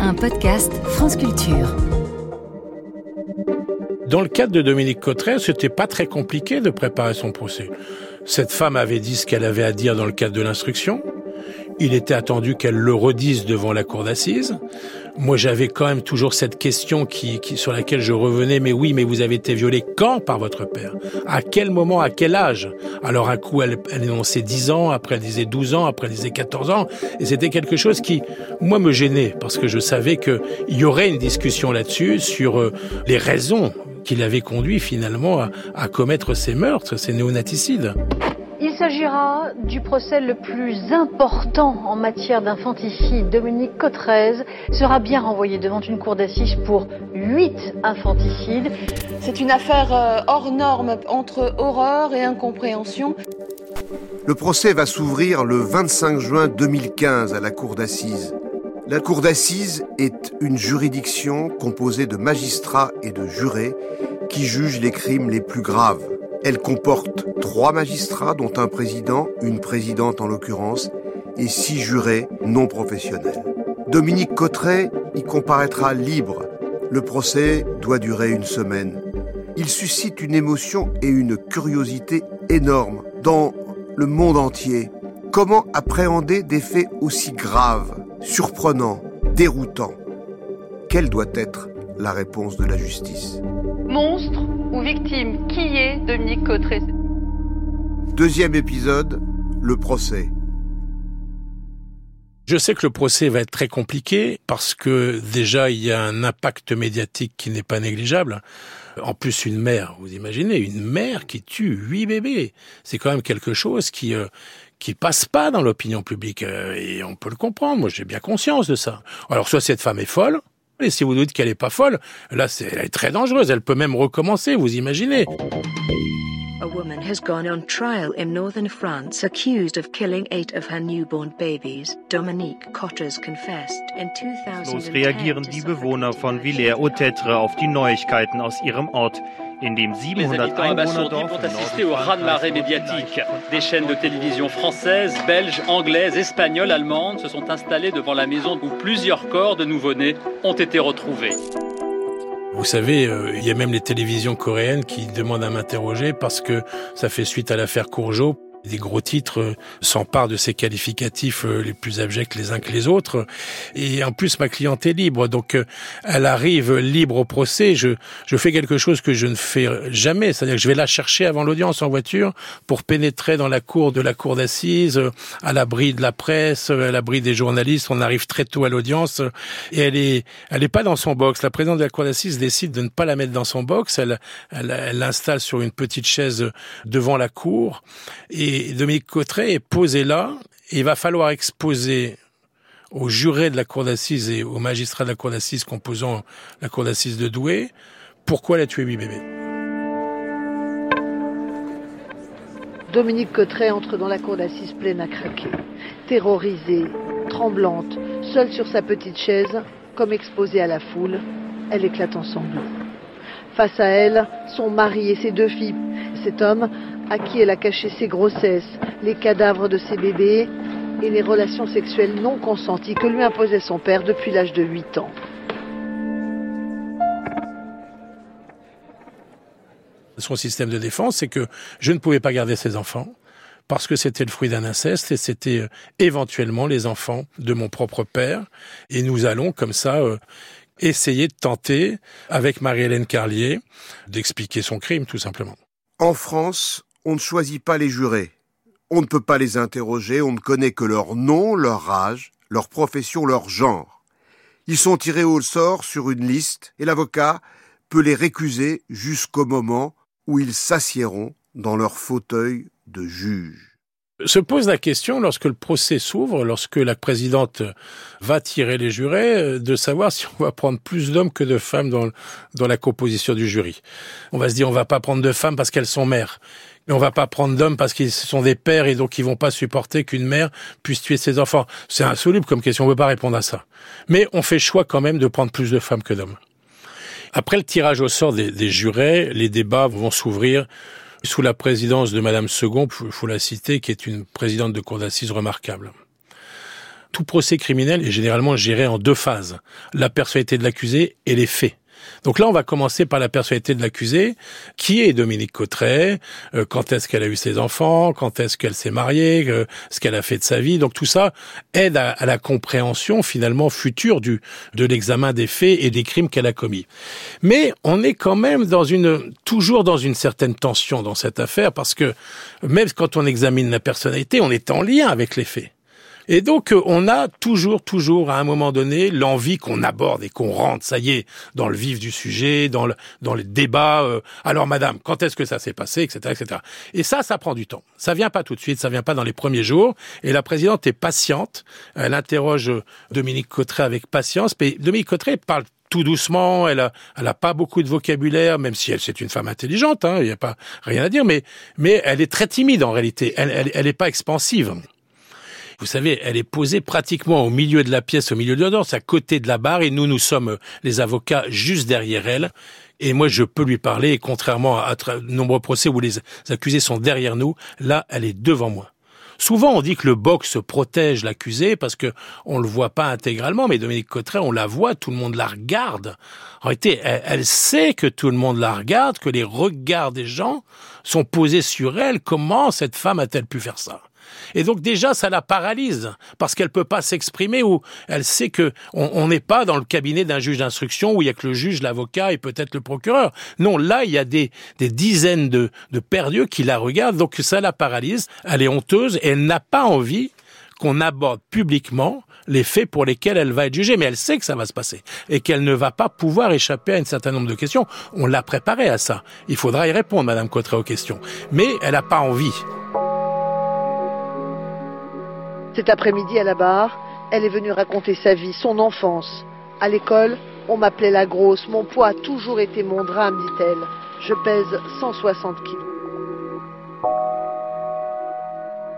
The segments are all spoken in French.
un podcast France Culture. Dans le cadre de Dominique Cotteret, c'était pas très compliqué de préparer son procès. Cette femme avait dit ce qu'elle avait à dire dans le cadre de l'instruction. Il était attendu qu'elle le redise devant la cour d'assises. Moi, j'avais quand même toujours cette question qui, qui, sur laquelle je revenais. Mais oui, mais vous avez été violée quand par votre père? À quel moment À quel âge? Alors, un coup, elle, elle énonçait 10 ans, après elle disait 12 ans, après elle disait 14 ans. Et c'était quelque chose qui, moi, me gênait parce que je savais qu'il y aurait une discussion là-dessus sur euh, les raisons qui l'avaient conduit finalement à, à commettre ces meurtres, ces néonaticides. Il s'agira du procès le plus important en matière d'infanticide. Dominique Cotrez sera bien renvoyé devant une cour d'assises pour huit infanticides. C'est une affaire euh, hors norme entre horreur et incompréhension. Le procès va s'ouvrir le 25 juin 2015 à la cour d'assises. La cour d'assises est une juridiction composée de magistrats et de jurés qui jugent les crimes les plus graves. Elle comporte trois magistrats, dont un président, une présidente en l'occurrence, et six jurés non professionnels. Dominique Cotteret y comparaîtra libre. Le procès doit durer une semaine. Il suscite une émotion et une curiosité énormes dans le monde entier. Comment appréhender des faits aussi graves, surprenants, déroutants? Quelle doit être la réponse de la justice Monstre ou victime Qui est Dominique Cotteret Deuxième épisode, le procès. Je sais que le procès va être très compliqué parce que déjà il y a un impact médiatique qui n'est pas négligeable. En plus, une mère, vous imaginez, une mère qui tue huit bébés, c'est quand même quelque chose qui euh, qui passe pas dans l'opinion publique euh, et on peut le comprendre. Moi, j'ai bien conscience de ça. Alors, soit cette femme est folle, et si vous dites qu'elle est pas folle, là, c'est, elle est très dangereuse. Elle peut même recommencer, vous imaginez. A woman has gone on trial in northern France accused of killing eight of her newborn babies. Dominique Cotters confessed in 2010. Los reagieren die Bewohner von Villers-au-Tetre auf die Neuigkeiten aus ihrem Ort, Les 700 habitants abasourdis vont assister au raz-de-marée médiatique. Des chaînes de télévision françaises, belges, anglaises, espagnoles, allemandes se sont installées devant la maison où plusieurs corps de nouveau-nés ont été retrouvés. Vous savez, euh, il y a même les télévisions coréennes qui demandent à m'interroger parce que ça fait suite à l'affaire Courgeot. Des gros titres euh, s'emparent de ces qualificatifs euh, les plus abjects les uns que les autres. Et en plus, ma cliente est libre. Donc, euh, elle arrive libre au procès. Je, je fais quelque chose que je ne fais jamais. C'est-à-dire que je vais la chercher avant l'audience en voiture pour pénétrer dans la cour de la cour d'assises, à l'abri de la presse, à l'abri des journalistes. On arrive très tôt à l'audience. Et elle est, elle est pas dans son box. La présidente de la cour d'assises décide de ne pas la mettre dans son box. Elle, elle l'installe sur une petite chaise devant la cour. Et Dominique Cotteret est posé là. Et il va falloir exposer aux jurés de la cour d'assises et aux magistrats de la cour d'assises composant la cour d'assises de Douai pourquoi elle a tué huit bébés. Dominique Cotteret entre dans la cour d'assises pleine à craquer. Terrorisée, tremblante, seule sur sa petite chaise, comme exposée à la foule, elle éclate en sanglots. Face à elle, son mari et ses deux filles. Cet homme à qui elle a caché ses grossesses, les cadavres de ses bébés et les relations sexuelles non consenties que lui imposait son père depuis l'âge de 8 ans. Son système de défense, c'est que je ne pouvais pas garder ses enfants parce que c'était le fruit d'un inceste et c'était euh, éventuellement les enfants de mon propre père. Et nous allons comme ça euh, essayer de tenter, avec Marie-Hélène Carlier, d'expliquer son crime, tout simplement. En France, on ne choisit pas les jurés. On ne peut pas les interroger, on ne connaît que leur nom, leur âge, leur profession, leur genre. Ils sont tirés au sort sur une liste et l'avocat peut les récuser jusqu'au moment où ils s'assiéront dans leur fauteuil de juge. Se pose la question, lorsque le procès s'ouvre, lorsque la présidente va tirer les jurés, euh, de savoir si on va prendre plus d'hommes que de femmes dans, la composition du jury. On va se dire, on va pas prendre de femmes parce qu'elles sont mères. Mais on va pas prendre d'hommes parce qu'ils sont des pères et donc ils vont pas supporter qu'une mère puisse tuer ses enfants. C'est insoluble comme question, on peut pas répondre à ça. Mais on fait choix quand même de prendre plus de femmes que d'hommes. Après le tirage au sort des jurés, les débats vont s'ouvrir sous la présidence de Madame Second, il faut la citer, qui est une présidente de cour d'assises remarquable. tout procès criminel est généralement géré en deux phases. La personnalité de l'accusé et les faits. Donc là, on va commencer par la personnalité de l'accusé. Qui est Dominique Cotteret euh, Quand est-ce qu'elle a eu ses enfants Quand est-ce qu'elle s'est mariée euh, Ce qu'elle a fait de sa vie Donc tout ça aide à, la compréhension finalement future du de l'examen des faits et des crimes qu'elle a commis. Mais on est quand même dans une toujours dans une certaine tension dans cette affaire parce que même quand on examine la personnalité, on est en lien avec les faits. Et donc, euh, on a toujours, toujours, à un moment donné, l'envie qu'on aborde et qu'on rentre, ça y est, dans le vif du sujet, dans le, dans les débats. Euh, alors, madame, quand est-ce que ça s'est passé, etc., etc. Et ça, ça prend du temps. Ça vient pas tout de suite, ça vient pas dans les premiers jours. Et la présidente est patiente. Elle interroge Dominique Cotteret avec patience. Mais Dominique Cotteret parle tout doucement, elle a, elle a pas beaucoup de vocabulaire, même si elle c'est une femme intelligente, hein, il n'y a pas rien à dire, mais mais elle est très timide en réalité. Elle, elle, elle est pas expansive. Vous savez, elle est posée pratiquement au milieu de la pièce, au milieu de la à côté de la barre, et nous, nous sommes les avocats juste derrière elle. Et moi, je peux lui parler, et contrairement à, de nombreux procès où les accusés sont derrière nous, là, elle est devant moi. Souvent, on dit que le box protège l'accusé parce que on le voit pas intégralement, mais Dominique Cotteret, on la voit, tout le monde la regarde. En réalité, elle, sait que tout le monde la regarde, que les regards des gens sont posés sur elle. Comment cette femme a-t-elle pu faire ça? Et donc déjà, ça la paralyse parce qu'elle peut pas s'exprimer ou elle sait que on n'est pas dans le cabinet d'un juge d'instruction où il y a que le juge, l'avocat et peut-être le procureur. Non, là, il y a des, dizaines de, de perdus qui la regardent, donc ça la paralyse. Elle est honteuse et elle n'a pas envie qu'on aborde publiquement les faits pour lesquels elle va être jugée, mais elle sait que ça va se passer et qu'elle ne va pas pouvoir échapper à un certain nombre de questions. On l'a préparée à ça. Il faudra y répondre, Madame Cotteret, aux questions. Mais elle n'a pas envie. Cet après-midi à la barre, elle est venue raconter sa vie, son enfance. À l'école, on m'appelait la grosse, mon poids a toujours été mon drame, dit-elle. Je pèse 160 kilos.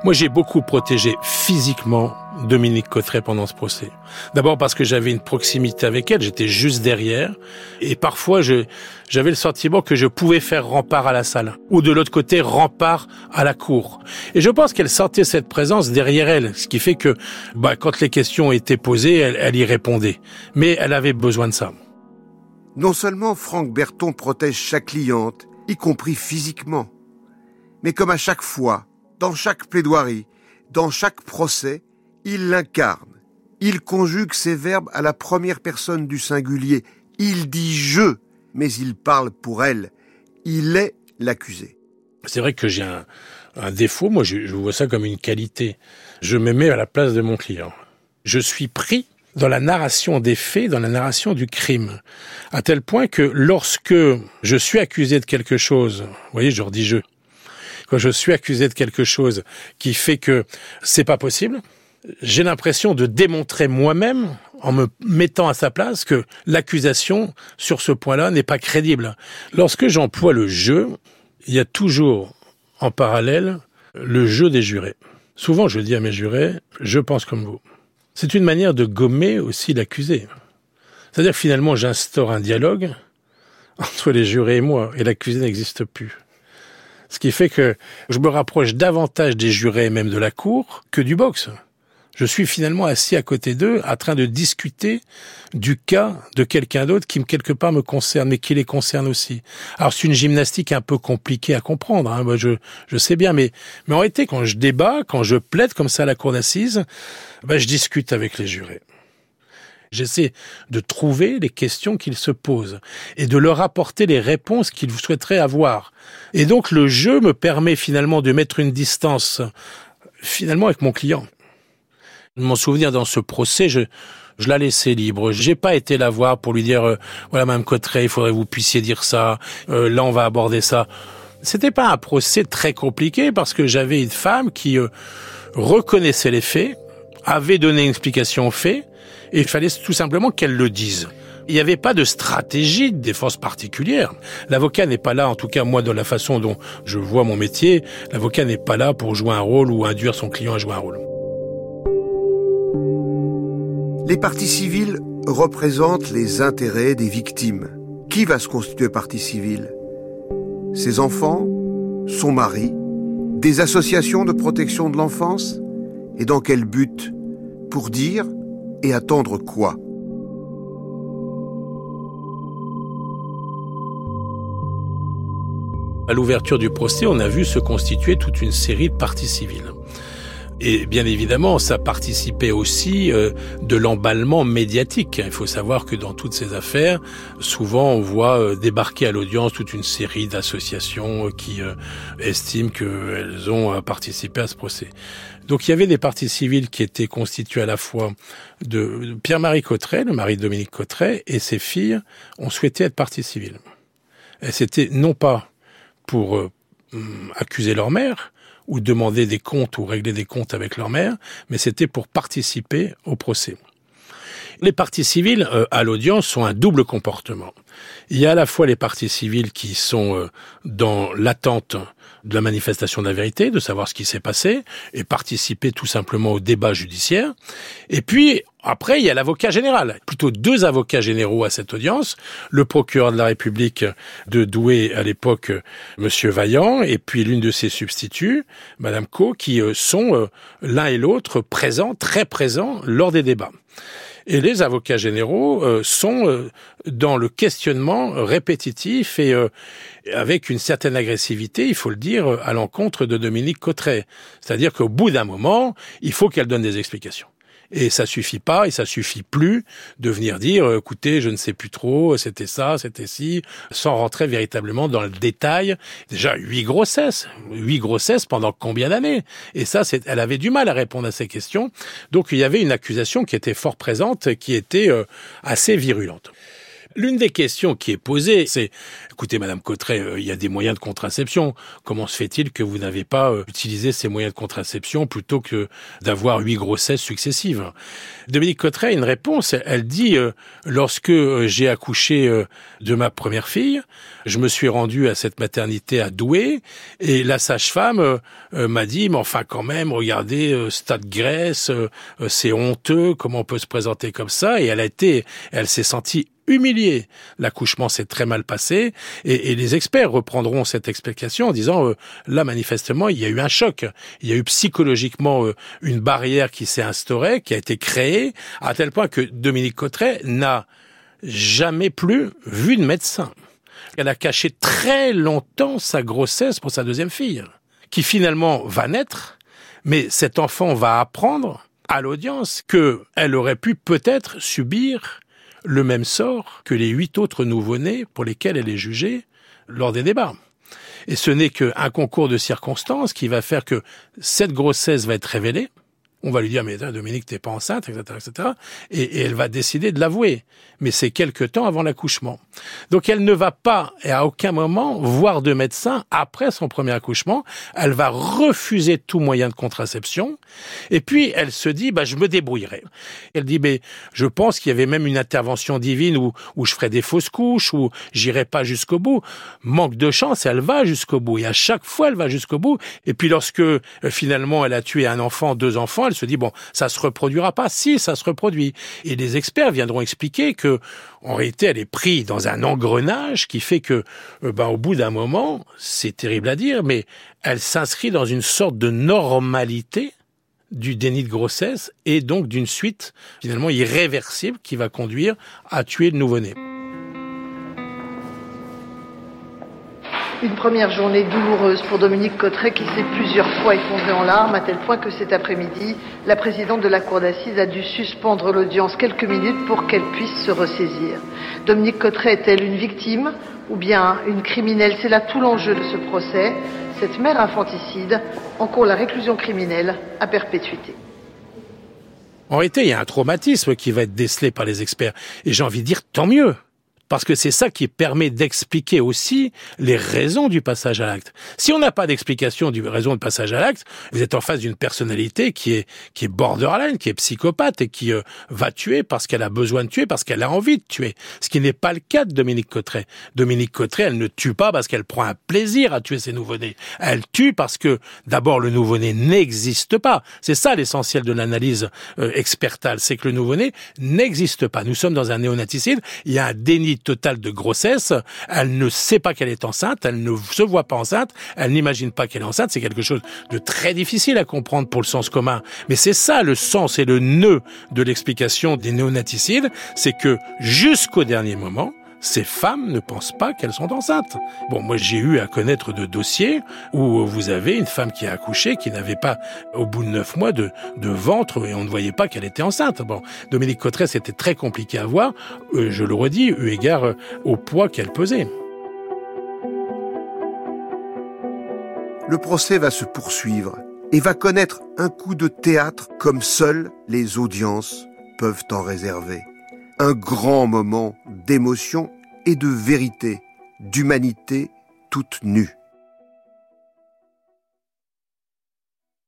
Moi, j'ai beaucoup protégé physiquement Dominique Cotteret pendant ce procès. D'abord parce que j'avais une proximité avec elle, j'étais juste derrière, et parfois j'avais le sentiment que je pouvais faire rempart à la salle, ou de l'autre côté rempart à la cour. Et je pense qu'elle sentait cette présence derrière elle, ce qui fait que bah, quand les questions étaient posées, elle, elle y répondait. Mais elle avait besoin de ça. Non seulement Franck Berton protège chaque cliente, y compris physiquement, mais comme à chaque fois, dans chaque plaidoirie, dans chaque procès, il l'incarne. Il conjugue ses verbes à la première personne du singulier. Il dit je, mais il parle pour elle. Il est l'accusé. C'est vrai que j'ai un, défaut, moi je, vois ça comme une qualité. Je me mets à la place de mon client. Je suis pris dans la narration des faits, dans la narration du crime, à tel point que lorsque je suis accusé de quelque chose, vous voyez, je redis je, quand je suis accusé de quelque chose qui fait que c'est pas possible, j'ai l'impression de démontrer moi-même, en me mettant à sa place, que l'accusation sur ce point-là n'est pas crédible. Lorsque j'emploie le jeu, il y a toujours en parallèle le jeu des jurés. Souvent, je dis à mes jurés, je pense comme vous. C'est une manière de gommer aussi l'accusé. C'est-à-dire que finalement, j'instaure un dialogue entre les jurés et moi, et l'accusé n'existe plus. Ce qui fait que je me rapproche davantage des jurés, même de la cour, que du boxe. Je suis finalement assis à côté d'eux, en train de discuter du cas de quelqu'un d'autre qui, quelque part, me concerne, mais qui les concerne aussi. Alors, c'est une gymnastique un peu compliquée à comprendre, hein. Moi, je, je sais bien, mais, mais en réalité, quand je débat, quand je plaide comme ça à la cour d'assises, ben, je discute avec les jurés. J'essaie de trouver les questions qu'ils se posent et de leur apporter les réponses qu'ils souhaiteraient avoir. Et donc le jeu me permet finalement de mettre une distance finalement avec mon client. Mon souvenir dans ce procès, je, je la laissais libre. J'ai pas été la voir pour lui dire euh, voilà Mme Cotteret, il faudrait que vous puissiez dire ça. Euh, là, on va aborder ça. C'était pas un procès très compliqué parce que j'avais une femme qui euh, reconnaissait les faits, avait donné une explication aux faits, il fallait tout simplement qu'elle le dise. Il n'y avait pas de stratégie de défense particulière. L'avocat n'est pas là, en tout cas moi, dans la façon dont je vois mon métier, l'avocat n'est pas là pour jouer un rôle ou induire son client à jouer un rôle. Les parties civiles représentent les intérêts des victimes. Qui va se constituer partie civile? Ses enfants? Son mari? Des associations de protection de l'enfance? Et dans quel but? Pour dire et attendre quoi? À l'ouverture du procès, on a vu se constituer toute une série de parties civiles. Et bien évidemment, ça participait aussi euh, de l'emballement médiatique. Il faut savoir que dans toutes ces affaires, souvent on voit euh, débarquer à l'audience toute une série d'associations euh, qui estiment qu'elles ont participé à ce procès. Donc il y avait des parties civiles qui étaient constituées à la fois de Pierre-Marie Cotteret, le mari de Dominique Cotteret, et ses filles ont souhaité être parties civiles. Et c'était non pas pour accuser leur mère, ou demander des comptes ou régler des comptes avec leur mère, mais c'était pour participer au procès. Les parties civiles euh, à l'audience sont un double comportement. Il y a à la fois les parties civiles qui sont euh, dans l'attente de la manifestation de la vérité, de savoir ce qui s'est passé, et participer tout simplement au débat judiciaire. Et puis, après, il y a l'avocat général. Plutôt deux avocats généraux à cette audience. Le procureur de la République de Douai à l'époque, Monsieur Vaillant, et puis l'une de ses substituts, Madame Co, qui euh, sont euh, l'un et l'autre présents, très présents lors des débats. Et les avocats généraux euh, sont euh, dans le questionnement répétitif et euh, avec une certaine agressivité, il faut le dire, à l'encontre de Dominique Cotteret. C'est-à-dire qu'au bout d'un moment, il faut qu'elle donne des explications. Et ça suffit pas, et ça suffit plus de venir dire, euh, écoutez, je ne sais plus trop, c'était ça, c'était ci, sans rentrer véritablement dans le détail. Déjà, huit grossesses, huit grossesses pendant combien d'années? Et ça, c'est, elle avait du mal à répondre à ces questions. Donc, il y avait une accusation qui était fort présente, qui était euh, assez virulente. L'une des questions qui est posée, c'est écoutez, Madame Cotteret, euh, il y a des moyens de contraception. Comment se fait-il que vous n'avez pas euh, utilisé ces moyens de contraception plutôt que d'avoir huit grossesses successives? Dominique Cotteret a une réponse. Elle dit euh, lorsque j'ai accouché de ma première fille, je me suis rendu à cette maternité à Douai et la sage-femme m'a dit mais enfin quand même, regardez, stade Grèce, c'est honteux, comment on peut se présenter comme ça? Et elle a été, elle s'est sentie humilié. L'accouchement s'est très mal passé et, les experts reprendront cette explication en disant euh, là manifestement il y a eu un choc, il y a eu psychologiquement euh, une barrière qui s'est instaurée, qui a été créée à tel point que Dominique Cotteret n'a jamais plus vu de médecin. Elle a caché très longtemps sa grossesse pour sa deuxième fille, qui finalement va naître, mais cet enfant va apprendre à l'audience qu'elle aurait pu peut-être subir le même sort que les huit autres nouveau-nés pour lesquels elle est jugée lors des débats. Et ce n'est qu'un concours de circonstances qui va faire que cette grossesse va être révélée, on va lui dire, mais Dominique, t'es pas enceinte, etc., etc. Et, elle va décider de l'avouer. Mais c'est quelque temps avant l'accouchement. Donc elle ne va pas, et à aucun moment, voir de médecin après son premier accouchement. Elle va refuser tout moyen de contraception. Et puis, elle se dit, bah, je me débrouillerai. Elle dit, mais je pense qu'il y avait même une intervention divine où, où je ferai des fausses couches, où j'irai pas jusqu'au bout. Manque de chance, elle va jusqu'au bout. Et à chaque fois, elle va jusqu'au bout. Et puis lorsque, euh, finalement, elle a tué un enfant, deux enfants, elle se dit bon, ça se reproduira pas. Si, ça se reproduit. Et les experts viendront expliquer que en réalité, elle est prise dans un engrenage qui fait que, euh, ben, au bout d'un moment, c'est terrible à dire, mais elle s'inscrit dans une sorte de normalité du déni de grossesse et donc d'une suite finalement irréversible qui va conduire à tuer le nouveau-né. Une première journée douloureuse pour Dominique Cotteret qui s'est plusieurs fois effondrée en larmes à tel point que cet après-midi, la présidente de la cour d'assises a dû suspendre l'audience quelques minutes pour qu'elle puisse se ressaisir. Dominique Cotteret est-elle une victime ou bien une criminelle? C'est là tout l'enjeu de ce procès. Cette mère infanticide encourt la réclusion criminelle à perpétuité. En réalité, il y a un traumatisme qui va être décelé par les experts. Et j'ai envie de dire, tant mieux parce que c'est ça qui permet d'expliquer aussi les raisons du passage à l'acte. Si on n'a pas d'explication du raison de passage à l'acte, vous êtes en face d'une personnalité qui est qui est borderline, qui est psychopathe et qui euh, va tuer parce qu'elle a besoin de tuer, parce qu'elle a envie de tuer. Ce qui n'est pas le cas de Dominique Cotteret. Dominique Cotteret, elle ne tue pas parce qu'elle prend un plaisir à tuer ses nouveau-nés. Elle tue parce que d'abord le nouveau-né n'existe pas. C'est ça l'essentiel de l'analyse euh, expertale, c'est que le nouveau-né n'existe pas. Nous sommes dans un néonaticide, il y a un déni totale de grossesse. Elle ne sait pas qu'elle est enceinte, elle ne se voit pas enceinte, elle n'imagine pas qu'elle est enceinte. C'est quelque chose de très difficile à comprendre pour le sens commun. Mais c'est ça le sens et le nœud de l'explication des néonaticides, c'est que jusqu'au dernier moment, ces femmes ne pensent pas qu'elles sont enceintes. Bon, moi j'ai eu à connaître de dossiers où vous avez une femme qui a accouché, qui n'avait pas, au bout de neuf mois, de, de ventre et on ne voyait pas qu'elle était enceinte. Bon, Dominique Cotteret, c'était très compliqué à voir, euh, je le redis, eu égard euh, au poids qu'elle pesait. Le procès va se poursuivre et va connaître un coup de théâtre comme seules les audiences peuvent en réserver un grand moment d'émotion et de vérité, d'humanité toute nue.